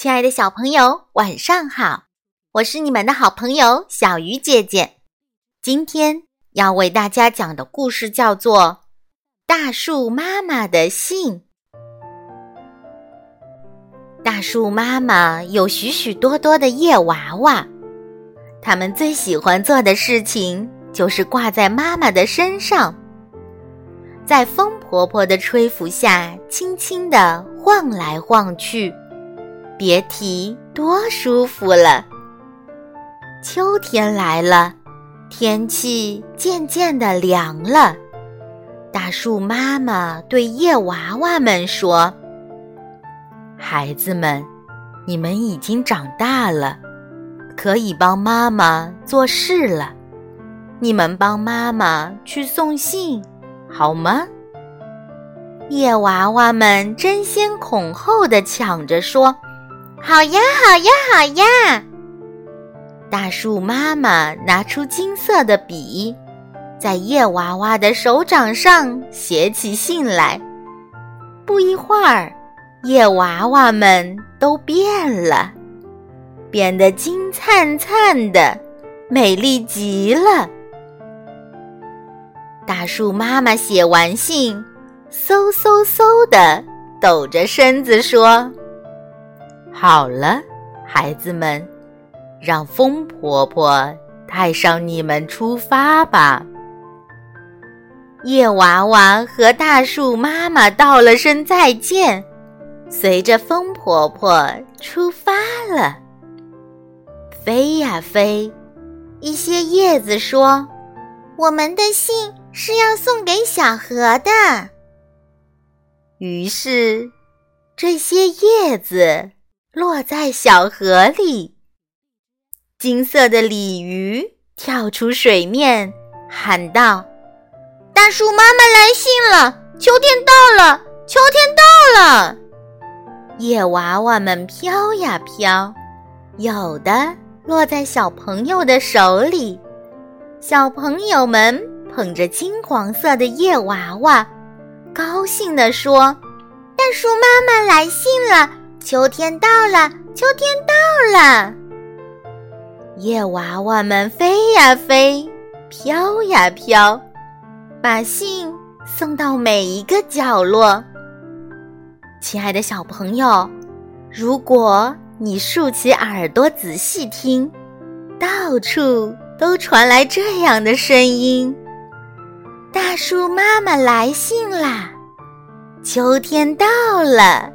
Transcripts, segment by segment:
亲爱的小朋友，晚上好！我是你们的好朋友小鱼姐姐。今天要为大家讲的故事叫做《大树妈妈的信》。大树妈妈有许许多多的叶娃娃，他们最喜欢做的事情就是挂在妈妈的身上，在风婆婆的吹拂下，轻轻地晃来晃去。别提多舒服了。秋天来了，天气渐渐的凉了。大树妈妈对叶娃娃们说：“孩子们，你们已经长大了，可以帮妈妈做事了。你们帮妈妈去送信，好吗？”叶娃娃们争先恐后的抢着说。好呀，好呀，好呀！大树妈妈拿出金色的笔，在叶娃娃的手掌上写起信来。不一会儿，叶娃娃们都变了，变得金灿灿的，美丽极了。大树妈妈写完信，嗖嗖嗖的抖着身子说。好了，孩子们，让风婆婆带上你们出发吧。叶娃娃和大树妈妈道了声再见，随着风婆婆出发了。飞呀飞，一些叶子说：“我们的信是要送给小河的。”于是，这些叶子。落在小河里，金色的鲤鱼跳出水面，喊道：“大树妈妈来信了，秋天到了，秋天到了。”叶娃娃们飘呀飘，有的落在小朋友的手里，小朋友们捧着金黄色的叶娃娃，高兴地说：“大树妈妈来信了。”秋天到了，秋天到了。叶娃娃们飞呀飞，飘呀飘，把信送到每一个角落。亲爱的小朋友，如果你竖起耳朵仔细听，到处都传来这样的声音：“大树妈妈来信啦，秋天到了。”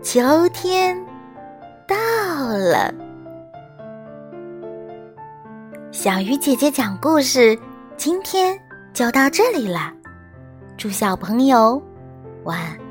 秋天到了，小鱼姐姐讲故事，今天就到这里了。祝小朋友晚安。